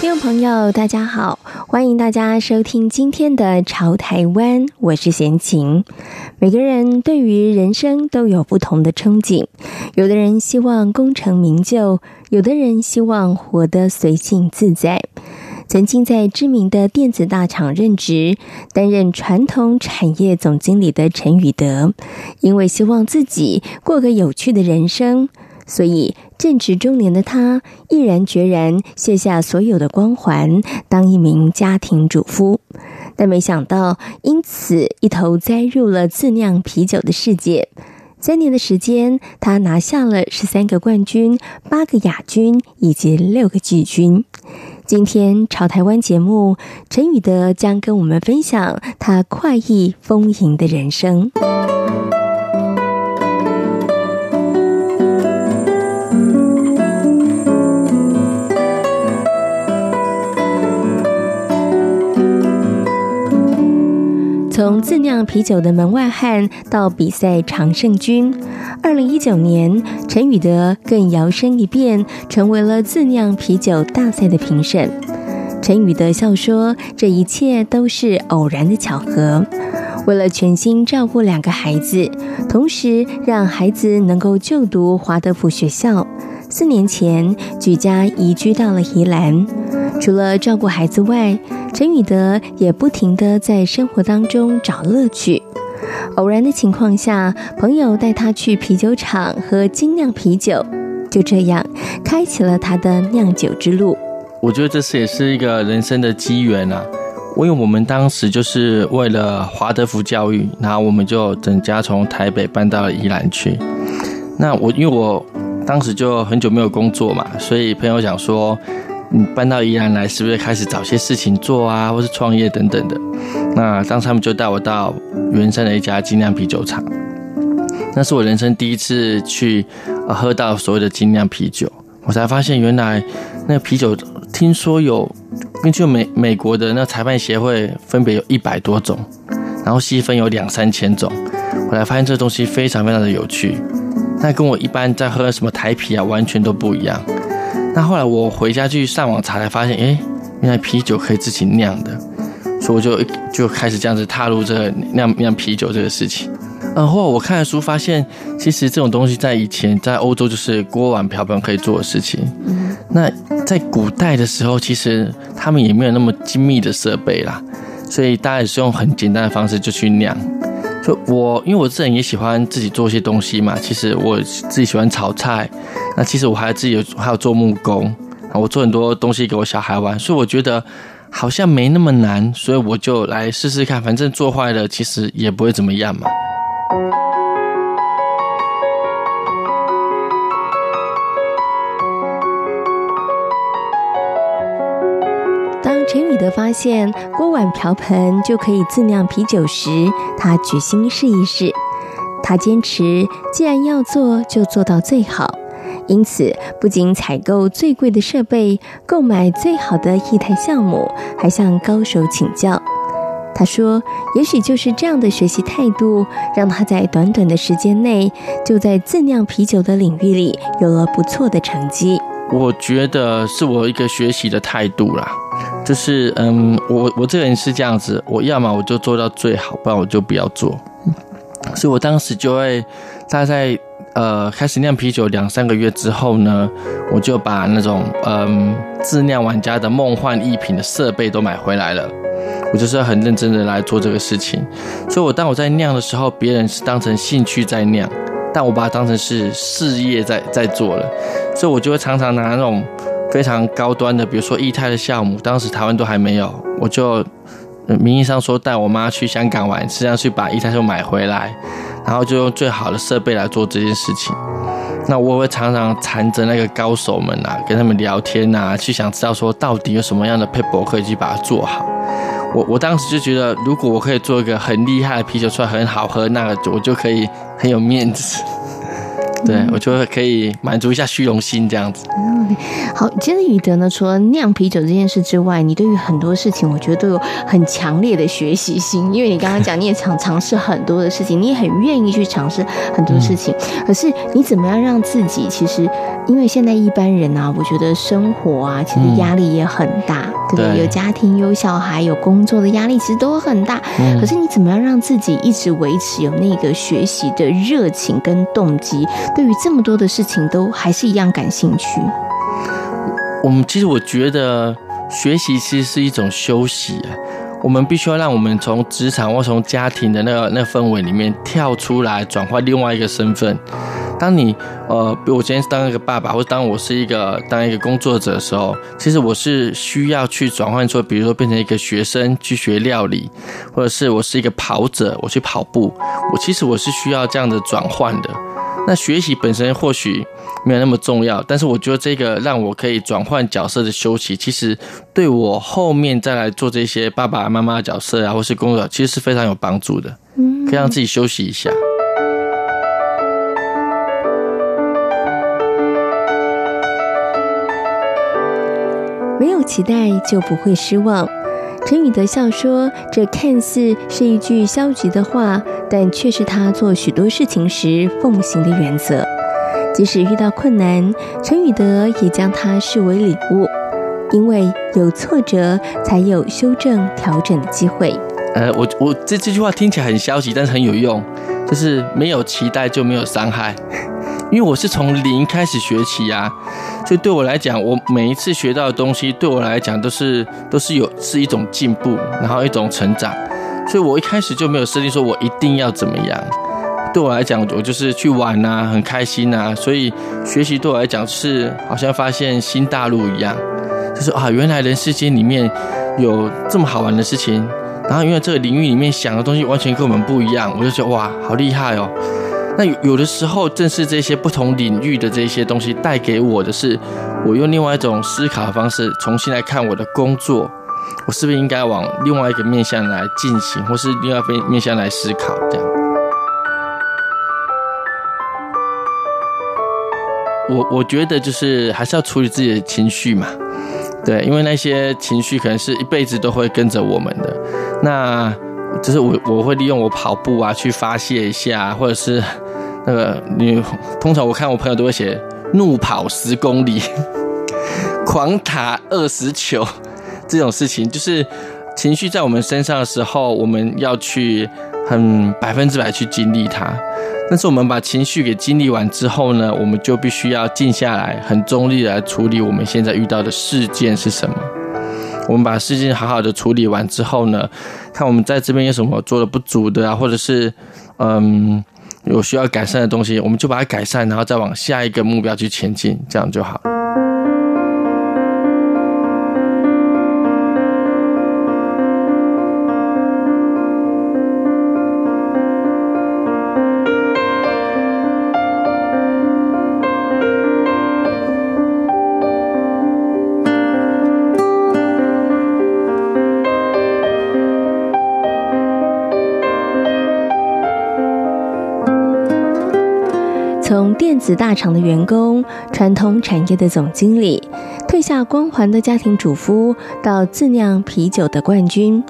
听众朋友，大家好，欢迎大家收听今天的《潮台湾》，我是贤琴。每个人对于人生都有不同的憧憬，有的人希望功成名就，有的人希望活得随性自在。曾经在知名的电子大厂任职，担任传统产业总经理的陈宇德，因为希望自己过个有趣的人生。所以，正值中年的他毅然决然卸下所有的光环，当一名家庭主妇。但没想到，因此一头栽入了自酿啤酒的世界。三年的时间，他拿下了十三个冠军、八个亚军以及六个季军。今天潮台湾节目，陈宇德将跟我们分享他快意丰盈的人生。从自酿啤酒的门外汉到比赛常胜军，二零一九年，陈宇德更摇身一变，成为了自酿啤酒大赛的评审。陈宇德笑说：“这一切都是偶然的巧合。为了全心照顾两个孩子，同时让孩子能够就读华德福学校，四年前举家移居到了宜兰。除了照顾孩子外，陈宇德也不停地在生活当中找乐趣。偶然的情况下，朋友带他去啤酒厂喝精酿啤酒，就这样开启了他的酿酒之路。我觉得这是也是一个人生的机缘啊！因为我们当时就是为了华德福教育，然后我们就整家从台北搬到了宜兰去。那我因为我当时就很久没有工作嘛，所以朋友讲说。你搬到宜兰来，是不是开始找些事情做啊，或是创业等等的？那当时他们就带我到原山的一家精酿啤酒厂，那是我人生第一次去呃喝到所谓的精酿啤酒，我才发现原来那啤酒，听说有根据美美国的那裁判协会，分别有一百多种，然后细分有两三千种，我才发现这东西非常非常的有趣，那跟我一般在喝什么台啤啊，完全都不一样。那后来我回家去上网查，才发现，哎，原来啤酒可以自己酿的，所以我就就开始这样子踏入这个酿酿啤酒这个事情。然后我看了书，发现其实这种东西在以前在欧洲就是锅碗瓢盆可以做的事情。那在古代的时候，其实他们也没有那么精密的设备啦，所以大家也是用很简单的方式就去酿。我，因为我自己也喜欢自己做一些东西嘛。其实我自己喜欢炒菜，那其实我还自己还有做木工，我做很多东西给我小孩玩，所以我觉得好像没那么难，所以我就来试试看，反正做坏了其实也不会怎么样嘛。陈宇德发现锅碗瓢盆就可以自酿啤酒时，他决心试一试。他坚持，既然要做，就做到最好。因此，不仅采购最贵的设备，购买最好的液态酵母，还向高手请教。他说：“也许就是这样的学习态度，让他在短短的时间内，就在自酿啤酒的领域里有了不错的成绩。”我觉得是我一个学习的态度啦。就是嗯，我我这个人是这样子，我要么我就做到最好，不然我就不要做。所以我当时就会，大概呃开始酿啤酒两三个月之后呢，我就把那种嗯自酿玩家的梦幻一品的设备都买回来了。我就是很认真的来做这个事情。所以我当我在酿的时候，别人是当成兴趣在酿，但我把它当成是事业在在做了。所以我就会常常拿那种。非常高端的，比如说液态的项目，当时台湾都还没有，我就名义上说带我妈去香港玩，实际上去把液态酵母买回来，然后就用最好的设备来做这件事情。那我会常常缠着那个高手们啊，跟他们聊天啊，去想知道说到底有什么样的配博可以去把它做好。我我当时就觉得，如果我可以做一个很厉害的啤酒出来，很好喝，那个我就可以很有面子。对，我就可以满足一下虚荣心这样子。嗯，好，其实宇德呢，除了酿啤酒这件事之外，你对于很多事情，我觉得都有很强烈的学习心。因为你刚刚讲，你也想尝试很多的事情，你也很愿意去尝试很多事情。嗯、可是你怎么样让自己？其实，因为现在一般人啊，我觉得生活啊，其实压力也很大，嗯、对不对？对，有家庭、有小孩、有工作的压力，其实都很大。嗯、可是你怎么样让自己一直维持有那个学习的热情跟动机？对于这么多的事情，都还是一样感兴趣。我们其实我觉得学习其实是一种休息。我们必须要让我们从职场或从家庭的那个那氛围里面跳出来，转换另外一个身份。当你呃，比如我今天当一个爸爸，或当我是一个当一个工作者的时候，其实我是需要去转换出，比如说变成一个学生去学料理，或者是我是一个跑者，我去跑步。我其实我是需要这样的转换的。那学习本身或许没有那么重要，但是我觉得这个让我可以转换角色的休息，其实对我后面再来做这些爸爸妈妈的角色啊，或是工作，其实是非常有帮助的，可以让自己休息一下。没有期待就不会失望。陈宇德笑说：“这看似是一句消极的话，但却是他做许多事情时奉行的原则。即使遇到困难，陈宇德也将它视为礼物，因为有挫折，才有修正调整的机会。”呃，我我这这句话听起来很消极，但是很有用，就是没有期待就没有伤害。因为我是从零开始学起呀，所以对我来讲，我每一次学到的东西，对我来讲都是都是有是一种进步，然后一种成长。所以我一开始就没有设定说我一定要怎么样。对我来讲，我就是去玩呐，很开心呐。所以学习对我来讲是好像发现新大陆一样，就是啊，原来人世间里面有这么好玩的事情，然后因为这个领域里面想的东西完全跟我们不一样，我就觉得哇，好厉害哦。那有的时候，正是这些不同领域的这些东西带给我的是，我用另外一种思考方式重新来看我的工作，我是不是应该往另外一个面向来进行，或是另外一个面向来思考？这样，我我觉得就是还是要处理自己的情绪嘛，对，因为那些情绪可能是一辈子都会跟着我们的。那就是我我会利用我跑步啊去发泄一下，或者是那个你通常我看我朋友都会写怒跑十公里，狂打二十球这种事情，就是情绪在我们身上的时候，我们要去很百分之百去经历它。但是我们把情绪给经历完之后呢，我们就必须要静下来，很中立的来处理我们现在遇到的事件是什么。我们把事情好好的处理完之后呢，看我们在这边有什么做的不足的啊，或者是嗯有需要改善的东西，我们就把它改善，然后再往下一个目标去前进，这样就好。从电子大厂的员工、传统产业的总经理，褪下光环的家庭主妇，到自酿啤酒的冠军，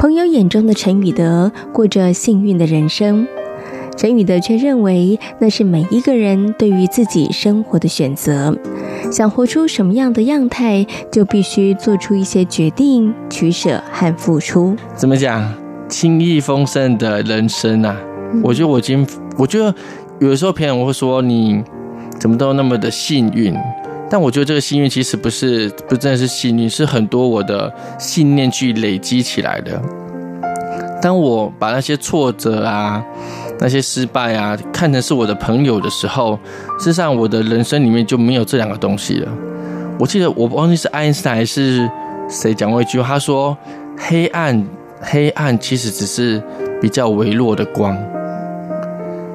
朋友眼中的陈宇德过着幸运的人生。陈宇德却认为，那是每一个人对于自己生活的选择。想活出什么样的样态，就必须做出一些决定、取舍和付出。怎么讲？轻易丰盛的人生啊！我觉得我已经，我觉得。有的时候，别人会说你怎么都那么的幸运，但我觉得这个幸运其实不是，不真的是幸运，是很多我的信念去累积起来的。当我把那些挫折啊、那些失败啊看成是我的朋友的时候，事实上我的人生里面就没有这两个东西了。我记得我忘记是爱因斯坦还是谁讲过一句话，他说：“黑暗，黑暗其实只是比较微弱的光。”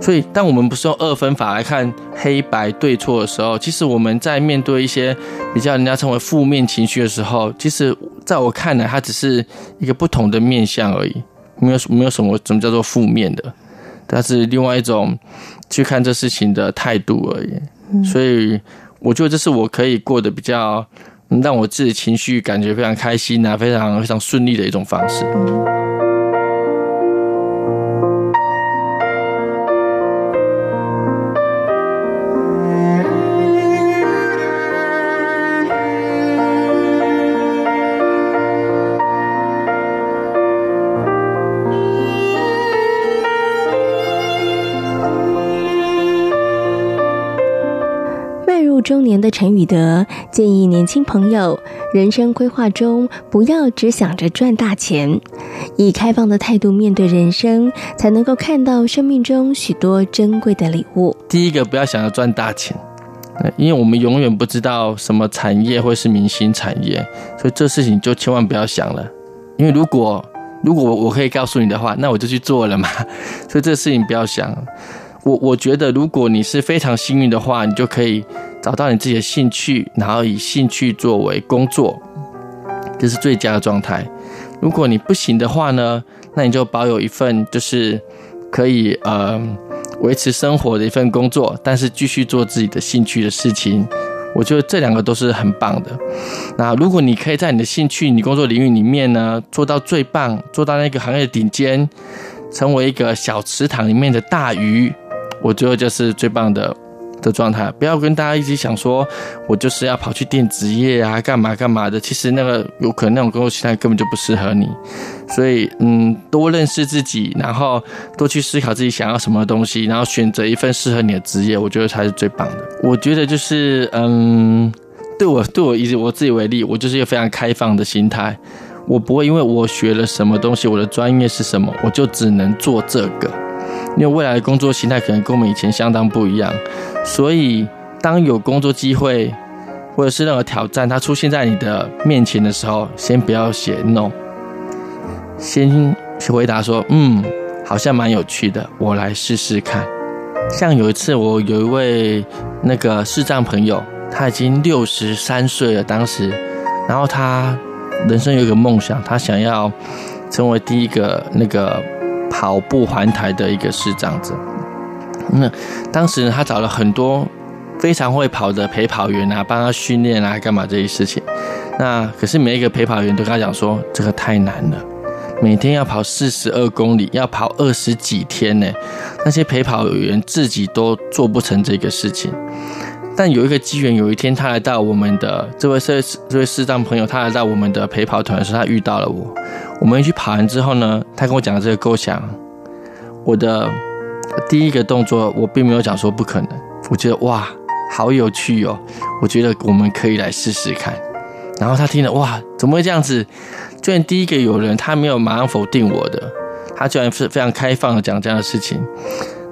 所以，当我们不是用二分法来看黑白对错的时候，其实我们在面对一些比较人家称为负面情绪的时候，其实在我看来，它只是一个不同的面相而已，没有没有什么什么叫做负面的，它是另外一种去看这事情的态度而已。嗯、所以我觉得这是我可以过得比较让我自己情绪感觉非常开心啊，非常非常顺利的一种方式。陈宇德建议年轻朋友，人生规划中不要只想着赚大钱，以开放的态度面对人生，才能够看到生命中许多珍贵的礼物。第一个，不要想着赚大钱，因为我们永远不知道什么产业会是明星产业，所以这事情就千万不要想了。因为如果如果我可以告诉你的话，那我就去做了嘛。所以这事情不要想。我我觉得，如果你是非常幸运的话，你就可以。找到你自己的兴趣，然后以兴趣作为工作，这是最佳的状态。如果你不行的话呢，那你就保有一份就是可以呃维持生活的一份工作，但是继续做自己的兴趣的事情。我觉得这两个都是很棒的。那如果你可以在你的兴趣、你工作领域里面呢做到最棒，做到那个行业的顶尖，成为一个小池塘里面的大鱼，我觉得就是最棒的。的状态，不要跟大家一直想说，我就是要跑去电子业啊，干嘛干嘛的。其实那个有可能那种工作形态根本就不适合你。所以，嗯，多认识自己，然后多去思考自己想要什么东西，然后选择一份适合你的职业，我觉得才是最棒的。我觉得就是，嗯，对我对我以我自己为例，我就是一个非常开放的心态，我不会因为我学了什么东西，我的专业是什么，我就只能做这个。因为未来的工作形态可能跟我们以前相当不一样，所以当有工作机会或者是任何挑战它出现在你的面前的时候，先不要写 no，先去回答说嗯，好像蛮有趣的，我来试试看。像有一次我有一位那个视障朋友，他已经六十三岁了，当时，然后他人生有一个梦想，他想要成为第一个那个。跑步环台的一个视障者，那当时，他找了很多非常会跑的陪跑员啊，帮他训练啊，干嘛这些事情。那可是每一个陪跑员都跟他讲说，这个太难了，每天要跑四十二公里，要跑二十几天呢。那些陪跑员自己都做不成这个事情。但有一个机缘，有一天他来到我们的这位视这位视障朋友，他来到我们的陪跑团的时候，他遇到了我。我们一起跑完之后呢，他跟我讲了这个构想。我的第一个动作，我并没有讲说不可能。我觉得哇，好有趣哦！我觉得我们可以来试试看。然后他听了哇，怎么会这样子？居然第一个有人，他没有马上否定我的，他居然是非常开放的讲这样的事情。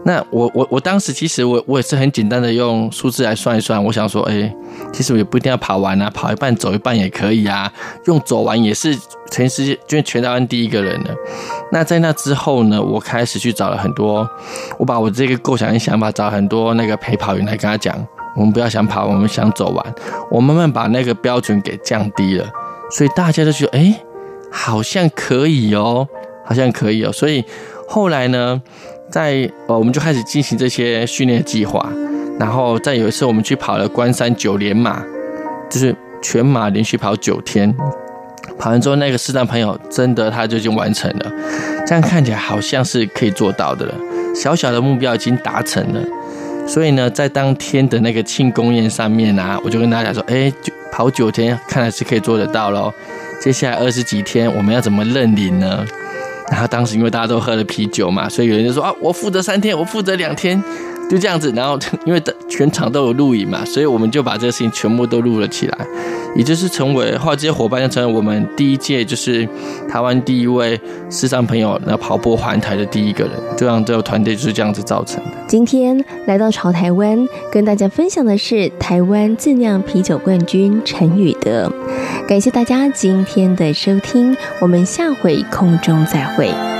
那我我我当时其实我我也是很简单的用数字来算一算，我想说，哎，其实我也不一定要跑完啊，跑一半走一半也可以啊，用走完也是全世界就全台湾第一个人了。那在那之后呢，我开始去找了很多，我把我这个构想跟想法找很多那个陪跑员来跟他讲，我们不要想跑，我们想走完，我慢慢把那个标准给降低了，所以大家都觉得，哎，好像可以哦，好像可以哦，所以后来呢。在呃，我们就开始进行这些训练计划，然后再有一次我们去跑了。关山九连马，就是全马连续跑九天，跑完之后那个视障朋友真的他就已经完成了，这样看起来好像是可以做到的了，小小的目标已经达成了，所以呢，在当天的那个庆功宴上面啊，我就跟大家说，哎，跑九天看来是可以做得到喽，接下来二十几天我们要怎么认领呢？然后当时因为大家都喝了啤酒嘛，所以有人就说啊，我负责三天，我负责两天，就这样子。然后 因为全场都有录影嘛，所以我们就把这个事情全部都录了起来，也就是成为后来这些伙伴就成为我们第一届就是台湾第一位视障朋友那跑步环台的第一个人，就让这个团队就是这样子造成的。今天来到潮台湾，跟大家分享的是台湾自酿啤酒冠军陈宇德。感谢大家今天的收听，我们下回空中再会。